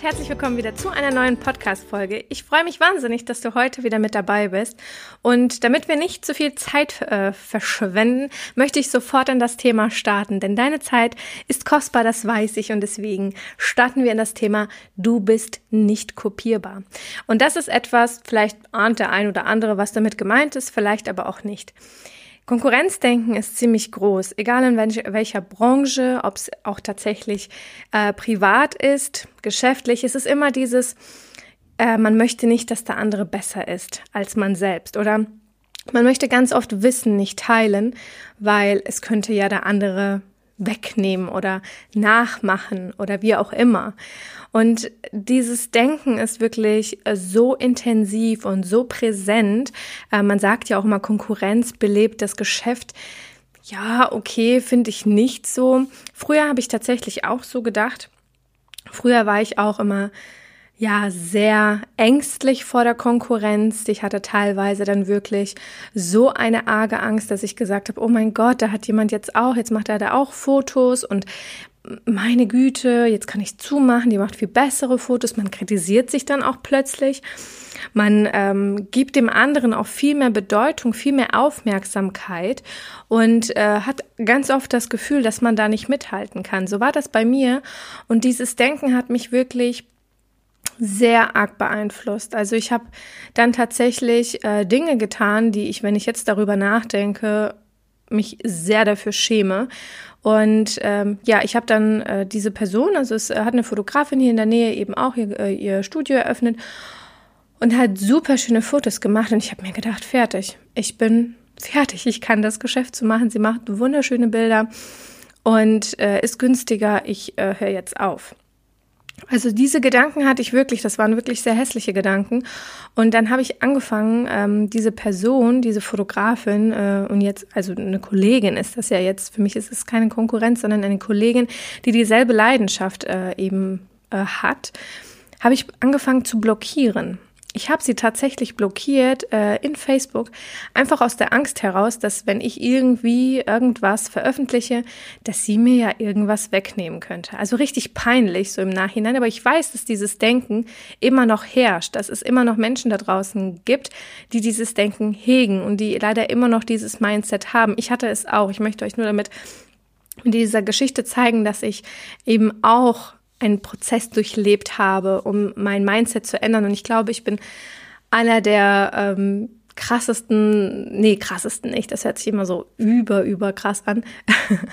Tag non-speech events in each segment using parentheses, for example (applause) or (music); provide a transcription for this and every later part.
Und herzlich willkommen wieder zu einer neuen Podcast-Folge. Ich freue mich wahnsinnig, dass du heute wieder mit dabei bist. Und damit wir nicht zu viel Zeit äh, verschwenden, möchte ich sofort in das Thema starten. Denn deine Zeit ist kostbar, das weiß ich. Und deswegen starten wir in das Thema Du bist nicht kopierbar. Und das ist etwas, vielleicht ahnt der ein oder andere, was damit gemeint ist, vielleicht aber auch nicht. Konkurrenzdenken ist ziemlich groß, egal in welch, welcher Branche, ob es auch tatsächlich äh, privat ist, geschäftlich. Es ist immer dieses, äh, man möchte nicht, dass der andere besser ist als man selbst oder man möchte ganz oft Wissen nicht teilen, weil es könnte ja der andere wegnehmen oder nachmachen oder wie auch immer. Und dieses Denken ist wirklich äh, so intensiv und so präsent. Äh, man sagt ja auch immer, Konkurrenz belebt das Geschäft. Ja, okay, finde ich nicht so. Früher habe ich tatsächlich auch so gedacht. Früher war ich auch immer ja sehr ängstlich vor der Konkurrenz. Ich hatte teilweise dann wirklich so eine arge Angst, dass ich gesagt habe, oh mein Gott, da hat jemand jetzt auch, jetzt macht er da auch Fotos und meine Güte, jetzt kann ich zumachen, die macht viel bessere Fotos. Man kritisiert sich dann auch plötzlich. Man ähm, gibt dem anderen auch viel mehr Bedeutung, viel mehr Aufmerksamkeit und äh, hat ganz oft das Gefühl, dass man da nicht mithalten kann. So war das bei mir und dieses Denken hat mich wirklich sehr arg beeinflusst. Also ich habe dann tatsächlich äh, Dinge getan, die ich, wenn ich jetzt darüber nachdenke, mich sehr dafür schäme. Und ähm, ja, ich habe dann äh, diese Person, also es hat eine Fotografin hier in der Nähe eben auch ihr, äh, ihr Studio eröffnet und hat super schöne Fotos gemacht. Und ich habe mir gedacht, fertig, ich bin fertig, ich kann das Geschäft so machen. Sie macht wunderschöne Bilder und äh, ist günstiger. Ich äh, höre jetzt auf. Also diese Gedanken hatte ich wirklich, das waren wirklich sehr hässliche Gedanken. Und dann habe ich angefangen, ähm, diese Person, diese Fotografin äh, und jetzt, also eine Kollegin ist das ja jetzt, für mich ist es keine Konkurrenz, sondern eine Kollegin, die dieselbe Leidenschaft äh, eben äh, hat, habe ich angefangen zu blockieren ich habe sie tatsächlich blockiert äh, in Facebook, einfach aus der Angst heraus, dass wenn ich irgendwie irgendwas veröffentliche, dass sie mir ja irgendwas wegnehmen könnte. Also richtig peinlich so im Nachhinein, aber ich weiß, dass dieses Denken immer noch herrscht, dass es immer noch Menschen da draußen gibt, die dieses Denken hegen und die leider immer noch dieses Mindset haben. Ich hatte es auch. Ich möchte euch nur damit mit dieser Geschichte zeigen, dass ich eben auch einen Prozess durchlebt habe, um mein Mindset zu ändern. Und ich glaube, ich bin einer der ähm, krassesten, nee, krassesten nicht, das hört sich immer so über, über krass an.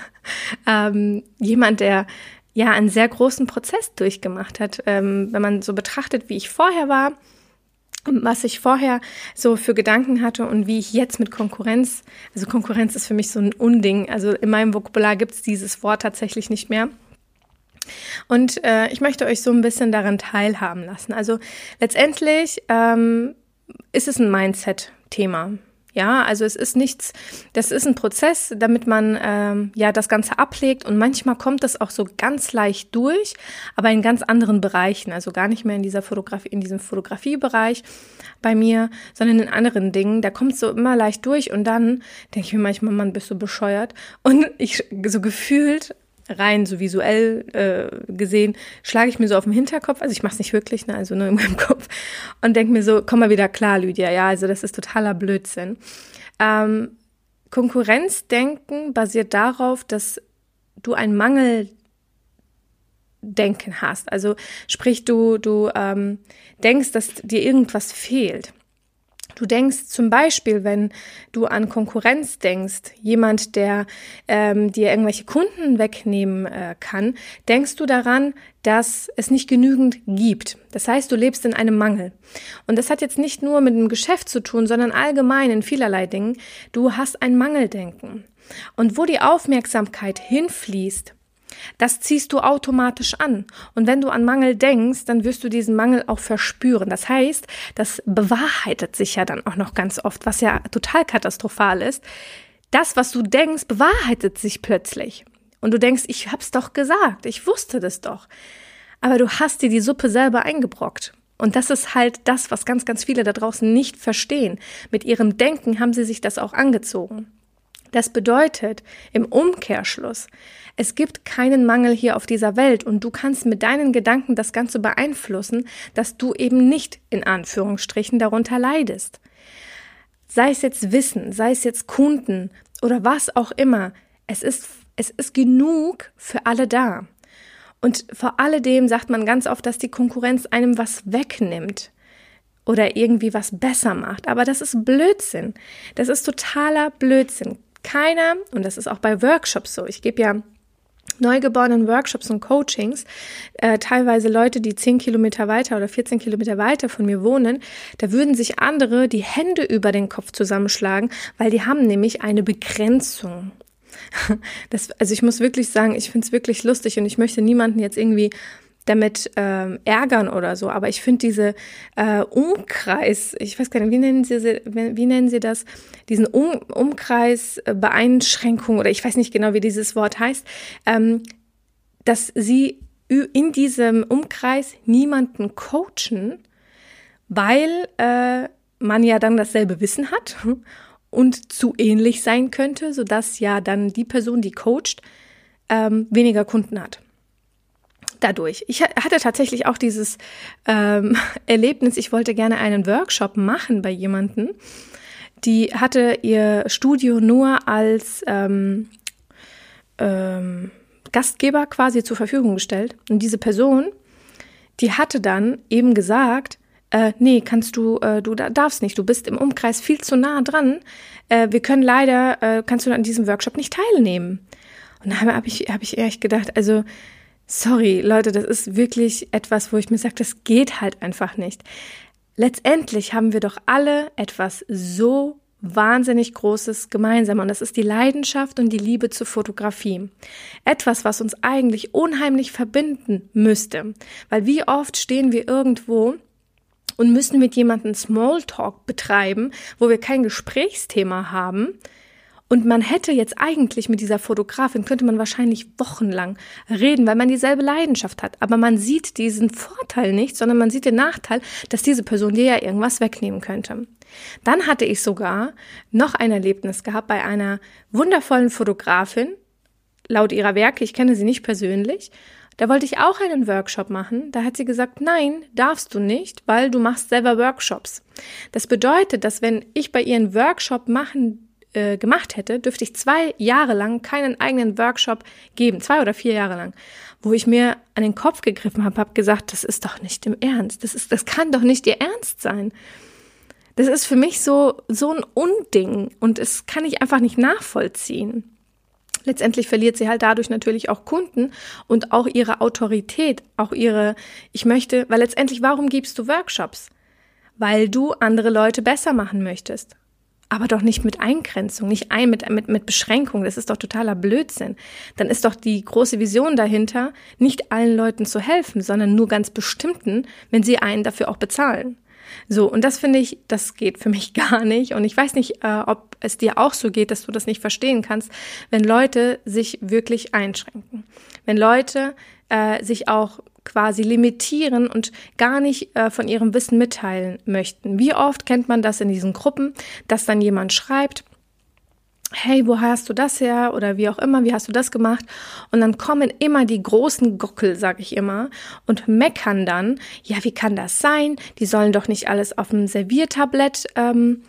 (laughs) ähm, jemand, der ja einen sehr großen Prozess durchgemacht hat. Ähm, wenn man so betrachtet, wie ich vorher war, was ich vorher so für Gedanken hatte und wie ich jetzt mit Konkurrenz, also Konkurrenz ist für mich so ein Unding. Also in meinem Vokabular gibt es dieses Wort tatsächlich nicht mehr. Und äh, ich möchte euch so ein bisschen daran teilhaben lassen. Also letztendlich ähm, ist es ein Mindset-Thema. Ja, also es ist nichts, das ist ein Prozess, damit man ähm, ja das Ganze ablegt und manchmal kommt das auch so ganz leicht durch, aber in ganz anderen Bereichen, also gar nicht mehr in dieser Fotografie, in diesem Fotografiebereich bei mir, sondern in anderen Dingen. Da kommt es so immer leicht durch und dann denke ich mir manchmal, man bist so bescheuert und ich so gefühlt rein so visuell äh, gesehen, schlage ich mir so auf den Hinterkopf, also ich mache es nicht wirklich, ne, also nur in meinem (laughs) Kopf, und denke mir so, komm mal wieder klar, Lydia, ja, also das ist totaler Blödsinn. Ähm, Konkurrenzdenken basiert darauf, dass du ein Mangeldenken hast. Also sprich, du, du ähm, denkst, dass dir irgendwas fehlt. Du denkst zum Beispiel, wenn du an Konkurrenz denkst, jemand, der ähm, dir irgendwelche Kunden wegnehmen äh, kann, denkst du daran, dass es nicht genügend gibt. Das heißt, du lebst in einem Mangel. Und das hat jetzt nicht nur mit dem Geschäft zu tun, sondern allgemein in vielerlei Dingen. Du hast ein Mangeldenken. Und wo die Aufmerksamkeit hinfließt, Das ziehst du automatisch an. Und wenn du an Mangel denkst, dann wirst du diesen Mangel auch verspüren. Das heißt, das bewahrheitet sich ja dann auch noch ganz oft, was ja total katastrophal ist. Das, was du denkst, bewahrheitet sich plötzlich. Und du denkst, ich hab's doch gesagt, ich wusste das doch. Aber du hast dir die Suppe selber eingebrockt. Und das ist halt das, was ganz, ganz viele da draußen nicht verstehen. Mit ihrem Denken haben sie sich das auch angezogen. Das bedeutet im Umkehrschluss, es gibt keinen Mangel hier auf dieser Welt und du kannst mit deinen Gedanken das Ganze beeinflussen, dass du eben nicht in Anführungsstrichen darunter leidest. Sei es jetzt Wissen, sei es jetzt Kunden oder was auch immer, es ist, es ist genug für alle da. Und vor alledem sagt man ganz oft, dass die Konkurrenz einem was wegnimmt oder irgendwie was besser macht. Aber das ist Blödsinn. Das ist totaler Blödsinn. Keiner, und das ist auch bei Workshops so, ich gebe ja neugeborenen Workshops und Coachings, äh, teilweise Leute, die zehn Kilometer weiter oder 14 Kilometer weiter von mir wohnen, da würden sich andere die Hände über den Kopf zusammenschlagen, weil die haben nämlich eine Begrenzung. (laughs) Das, also ich muss wirklich sagen, ich finde es wirklich lustig und ich möchte niemanden jetzt irgendwie damit ähm, ärgern oder so. Aber ich finde diese äh, Umkreis, ich weiß gar nicht, wie nennen Sie, wie nennen Sie das, diesen um Umkreis äh, Beeinschränkung oder ich weiß nicht genau, wie dieses Wort heißt, ähm, dass Sie in diesem Umkreis niemanden coachen, weil äh, man ja dann dasselbe Wissen hat (laughs) und zu ähnlich sein könnte, sodass ja dann die Person, die coacht, ähm, weniger Kunden hat dadurch. Ich hatte tatsächlich auch dieses ähm, (laughs) Erlebnis, ich wollte gerne einen Workshop machen bei jemanden. Die hatte ihr Studio nur als ähm, ähm, Gastgeber quasi zur Verfügung gestellt. Und diese Person, die hatte dann eben gesagt, äh, nee, kannst du, äh, du darfst nicht, du bist im Umkreis viel zu nah dran. Äh, wir können leider, äh, kannst du an diesem Workshop nicht teilnehmen. Und da habe ich, hab ich ehrlich gedacht, also Sorry, Leute, das ist wirklich etwas, wo ich mir sage, das geht halt einfach nicht. Letztendlich haben wir doch alle etwas so wahnsinnig Großes gemeinsam und das ist die Leidenschaft und die Liebe zur Fotografie. Etwas, was uns eigentlich unheimlich verbinden müsste, weil wie oft stehen wir irgendwo und müssen mit jemandem Smalltalk betreiben, wo wir kein Gesprächsthema haben, und man hätte jetzt eigentlich mit dieser Fotografin, könnte man wahrscheinlich wochenlang reden, weil man dieselbe Leidenschaft hat. Aber man sieht diesen Vorteil nicht, sondern man sieht den Nachteil, dass diese Person dir ja irgendwas wegnehmen könnte. Dann hatte ich sogar noch ein Erlebnis gehabt bei einer wundervollen Fotografin, laut ihrer Werke, ich kenne sie nicht persönlich. Da wollte ich auch einen Workshop machen. Da hat sie gesagt, nein, darfst du nicht, weil du machst selber Workshops. Das bedeutet, dass wenn ich bei ihr einen Workshop machen äh, gemacht hätte, dürfte ich zwei Jahre lang keinen eigenen Workshop geben, zwei oder vier Jahre lang, wo ich mir an den Kopf gegriffen habe, habe gesagt, das ist doch nicht im Ernst, das ist, das kann doch nicht ihr Ernst sein. Das ist für mich so so ein Unding und es kann ich einfach nicht nachvollziehen. Letztendlich verliert sie halt dadurch natürlich auch Kunden und auch ihre Autorität, auch ihre, ich möchte, weil letztendlich, warum gibst du Workshops? Weil du andere Leute besser machen möchtest aber doch nicht mit Eingrenzung, nicht ein, mit, mit, mit Beschränkung. Das ist doch totaler Blödsinn. Dann ist doch die große Vision dahinter, nicht allen Leuten zu helfen, sondern nur ganz bestimmten, wenn sie einen dafür auch bezahlen. So, und das finde ich, das geht für mich (laughs) gar nicht. Und ich weiß nicht, äh, ob es dir auch so geht, dass du das nicht verstehen kannst, wenn Leute sich wirklich einschränken. Wenn Leute äh, sich auch quasi limitieren und gar nicht äh, von ihrem Wissen mitteilen möchten. Wie oft kennt man das in diesen Gruppen, dass dann jemand schreibt, hey, wo hast du das her? Oder wie auch immer, wie hast du das gemacht? Und dann kommen immer die großen Gockel, sag ich immer, und meckern dann, ja, wie kann das sein? Die sollen doch nicht alles auf dem Serviertablett ähm,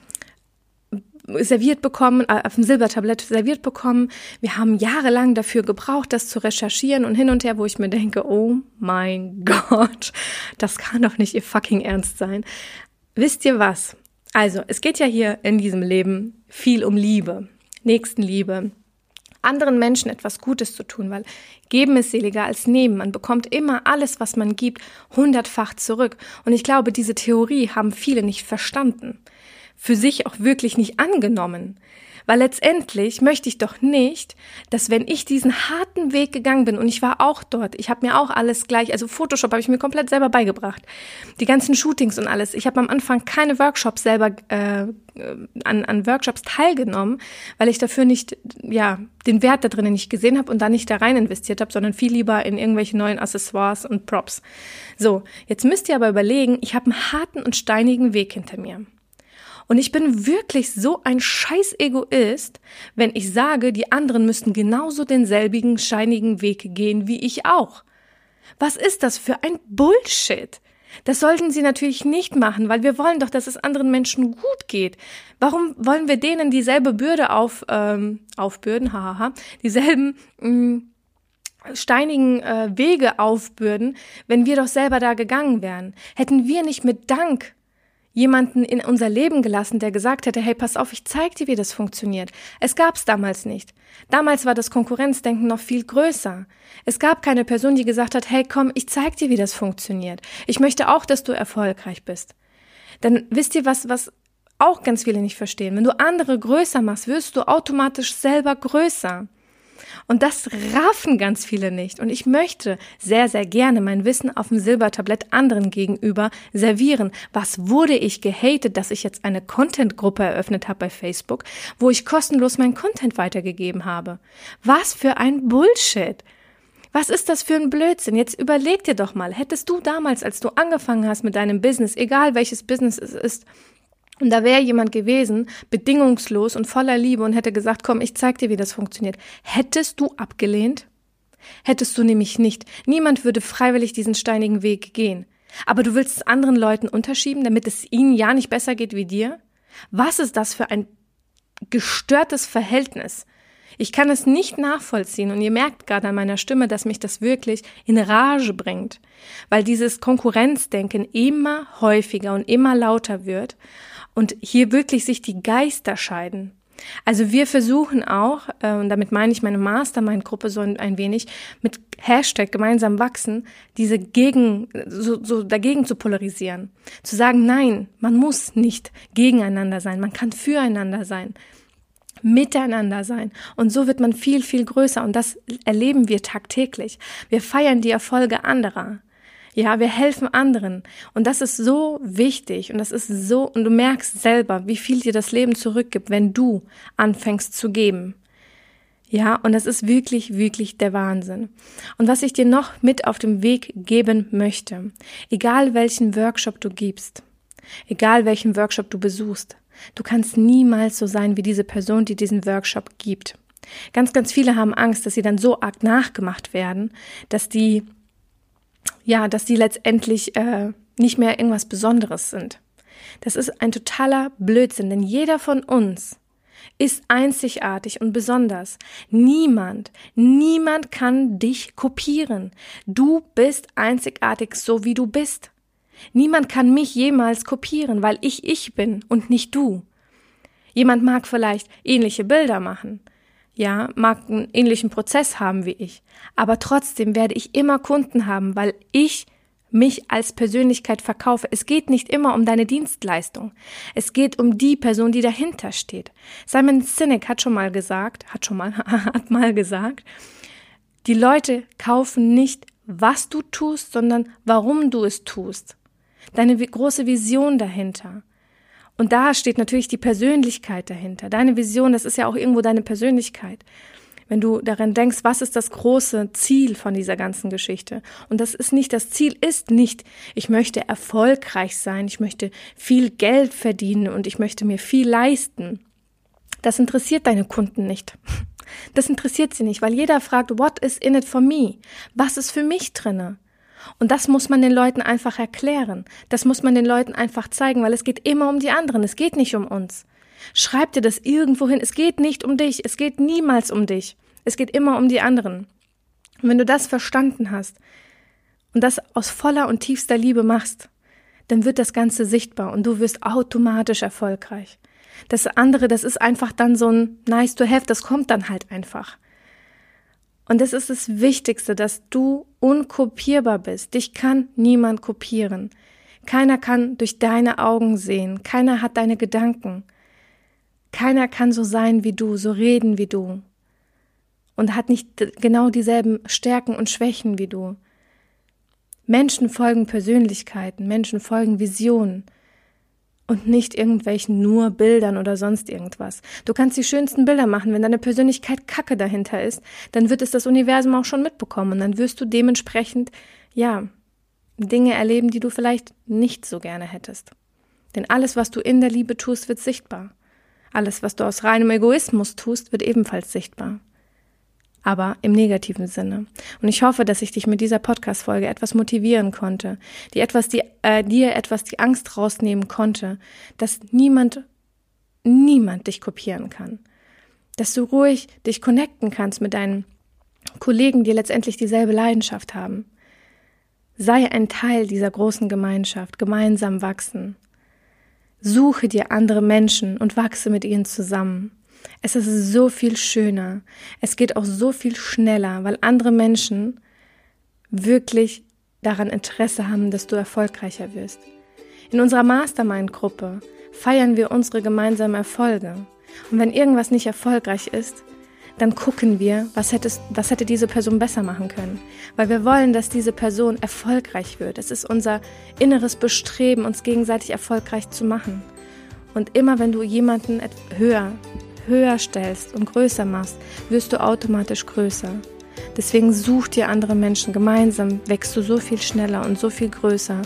serviert bekommen, äh, auf dem Silbertablett serviert bekommen. Wir haben jahrelang dafür gebraucht, das zu recherchieren und hin und her, wo ich mir denke, oh mein (laughs) Gott, das kann doch nicht ihr fucking Ernst sein. Wisst ihr was? Also, es geht ja hier in diesem Leben viel um Liebe, Nächstenliebe, anderen Menschen etwas Gutes zu tun, weil geben ist seliger als nehmen. Man bekommt immer alles, was man gibt, hundertfach zurück. Und ich glaube, diese Theorie haben viele nicht verstanden. Für sich auch wirklich nicht angenommen. Weil letztendlich möchte ich doch nicht, dass wenn ich diesen harten Weg gegangen bin und ich war auch dort, ich habe mir auch alles gleich, also Photoshop habe ich mir komplett selber beigebracht, die ganzen Shootings und alles. Ich habe am Anfang keine Workshops selber äh, an, an Workshops teilgenommen, weil ich dafür nicht, ja, den Wert da drinnen nicht gesehen habe und da nicht da rein investiert habe, sondern viel lieber in irgendwelche neuen Accessoires und Props. So, jetzt müsst ihr aber überlegen, ich habe einen harten und steinigen Weg hinter mir. Und ich bin wirklich so ein scheiß Egoist, wenn ich sage, die anderen müssten genauso denselbigen scheinigen Weg gehen wie ich auch. Was ist das für ein Bullshit? Das sollten sie natürlich nicht machen, weil wir wollen doch, dass es anderen Menschen gut geht. Warum wollen wir denen dieselbe Bürde auf, ähm, aufbürden, haha, dieselben mh, mm, steinigen äh, Wege aufbürden, wenn wir doch selber da gegangen wären? Hätten wir nicht mit Dank jemanden in unser Leben gelassen, der gesagt hätte, hey, pass auf, ich zeig dir, wie das funktioniert. Es gab's damals nicht. Damals war das Konkurrenzdenken noch viel größer. Es gab keine Person, die gesagt hat, hey, komm, ich zeig dir, wie das funktioniert. Ich möchte auch, dass du erfolgreich bist. Dann wisst ihr was, was auch ganz viele nicht verstehen. Wenn du andere größer machst, wirst du automatisch selber größer. Und das raffen ganz viele nicht. Und ich möchte sehr, sehr gerne mein Wissen auf dem Silbertablett anderen gegenüber servieren. Was wurde ich gehatet, dass ich jetzt eine Content-Gruppe eröffnet habe bei Facebook, wo ich kostenlos meinen Content weitergegeben habe? Was für ein Bullshit! Was ist das für ein Blödsinn? Jetzt überleg dir doch mal, hättest du damals, als du angefangen hast mit deinem Business, egal welches Business es ist, und da wäre jemand gewesen, bedingungslos und voller Liebe und hätte gesagt, komm, ich zeig dir, wie das funktioniert. Hättest du abgelehnt? Hättest du nämlich nicht. Niemand würde freiwillig diesen steinigen Weg gehen. Aber du willst es anderen Leuten unterschieben, damit es ihnen ja nicht besser geht wie dir? Was ist das für ein gestörtes Verhältnis? Ich kann es nicht nachvollziehen und ihr merkt gerade an meiner Stimme, dass mich das wirklich in Rage bringt, weil dieses Konkurrenzdenken immer häufiger und immer lauter wird und hier wirklich sich die Geister scheiden. Also wir versuchen auch, äh, und damit meine ich meine Mastermind-Gruppe so ein, wenig, mit Hashtag gemeinsam wachsen, diese gegen, so, so dagegen zu polarisieren. Zu sagen, nein, man muss nicht gegeneinander sein, man kann füreinander sein miteinander sein. Und so wird man viel, viel größer. Und das erleben wir tagtäglich. Wir feiern die Erfolge anderer. Ja, wir helfen anderen. Und das ist so wichtig und das ist so, und du merkst selber, wie viel dir das Leben zurückgibt, wenn du anfängst zu geben. Ja, und das ist wirklich, wirklich der Wahnsinn. Und was ich dir noch mit auf dem Weg geben möchte, egal welchen Workshop du gibst, egal welchen Workshop du besuchst, du kannst niemals so sein wie diese Person, die diesen Workshop gibt. Ganz, ganz viele haben Angst, dass sie dann so arg nachgemacht werden, dass die ja, dass die letztendlich äh, nicht mehr irgendwas Besonderes sind. Das ist ein totaler Blödsinn, denn jeder von uns ist einzigartig und besonders. Niemand, niemand kann dich kopieren. Du bist einzigartig, so wie du bist. Niemand kann mich jemals kopieren, weil ich ich bin und nicht du. Jemand mag vielleicht ähnliche Bilder machen, ja, mag einen ähnlichen Prozess haben wie ich. Aber trotzdem werde ich immer Kunden haben, weil ich mich als Persönlichkeit verkaufe. Es geht nicht immer um deine Dienstleistung. Es geht um die Person, die dahinter steht. Simon Sinek hat schon mal gesagt, hat schon mal, (laughs) hat mal gesagt, die Leute kaufen nicht, was du tust, sondern warum du es tust. Deine große Vision dahinter. Und da steht natürlich die Persönlichkeit dahinter. Deine Vision, das ist ja auch irgendwo deine Persönlichkeit. Wenn du daran denkst, was ist das große Ziel von dieser ganzen Geschichte? Und das ist nicht, das Ziel ist nicht, ich möchte erfolgreich sein, ich möchte viel Geld verdienen und ich möchte mir viel leisten. Das interessiert deine Kunden nicht. Das interessiert sie nicht, weil jeder fragt, what is in it for me? Was ist für mich drinne? Und das muss man den Leuten einfach erklären. Das muss man den Leuten einfach zeigen, weil es geht immer um die anderen. Es geht nicht um uns. Schreib dir das irgendwo hin. Es geht nicht um dich. Es geht niemals um dich. Es geht immer um die anderen. Und wenn du das verstanden hast und das aus voller und tiefster Liebe machst, dann wird das Ganze sichtbar und du wirst automatisch erfolgreich. Das andere, das ist einfach dann so ein nice to have, das kommt dann halt einfach. Und das ist das Wichtigste, dass du unkopierbar bist. Dich kann niemand kopieren. Keiner kann durch deine Augen sehen. Keiner hat deine Gedanken. Keiner kann so sein wie du, so reden wie du. Und hat nicht genau dieselben Stärken und Schwächen wie du. Menschen folgen Persönlichkeiten, Menschen folgen Visionen und nicht irgendwelchen nur Bildern oder sonst irgendwas. Du kannst die schönsten Bilder machen, wenn deine Persönlichkeit Kacke dahinter ist, dann wird es das Universum auch schon mitbekommen und dann wirst du dementsprechend, ja, Dinge erleben, die du vielleicht nicht so gerne hättest. Denn alles, was du in der Liebe tust, wird sichtbar. Alles, was du aus reinem Egoismus tust, wird ebenfalls sichtbar. Aber im negativen Sinne. Und ich hoffe, dass ich dich mit dieser Podcast-Folge etwas motivieren konnte, die etwas, die, äh, dir etwas die Angst rausnehmen konnte, dass niemand, niemand dich kopieren kann. Dass du ruhig dich connecten kannst mit deinen Kollegen, die letztendlich dieselbe Leidenschaft haben. Sei ein Teil dieser großen Gemeinschaft, gemeinsam wachsen. Suche dir andere Menschen und wachse mit ihnen zusammen. Es ist so viel schöner. Es geht auch so viel schneller, weil andere Menschen wirklich daran Interesse haben, dass du erfolgreicher wirst. In unserer Mastermind-Gruppe feiern wir unsere gemeinsamen Erfolge. Und wenn irgendwas nicht erfolgreich ist, dann gucken wir, was, hättest, was hätte diese Person besser machen können. Weil wir wollen, dass diese Person erfolgreich wird. Es ist unser inneres Bestreben, uns gegenseitig erfolgreich zu machen. Und immer wenn du jemanden höher, höher stellst und größer machst, wirst du automatisch größer. Deswegen such dir andere Menschen. Gemeinsam wächst du so viel schneller und so viel größer.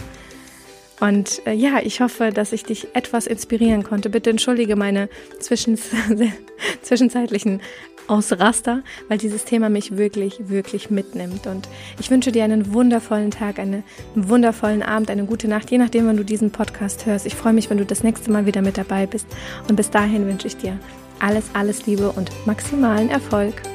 Und äh, ja, ich hoffe, dass ich dich etwas inspirieren konnte. Bitte entschuldige meine (laughs) zwischenzeitlichen Ausraster, weil dieses Thema mich wirklich, wirklich mitnimmt. Und ich wünsche dir einen wundervollen Tag, einen wundervollen Abend, eine gute Nacht, je nachdem, wann du diesen Podcast hörst. Ich freue mich, wenn du das nächste Mal wieder mit dabei bist. Und bis dahin wünsche ich dir alles, alles Liebe und maximalen Erfolg.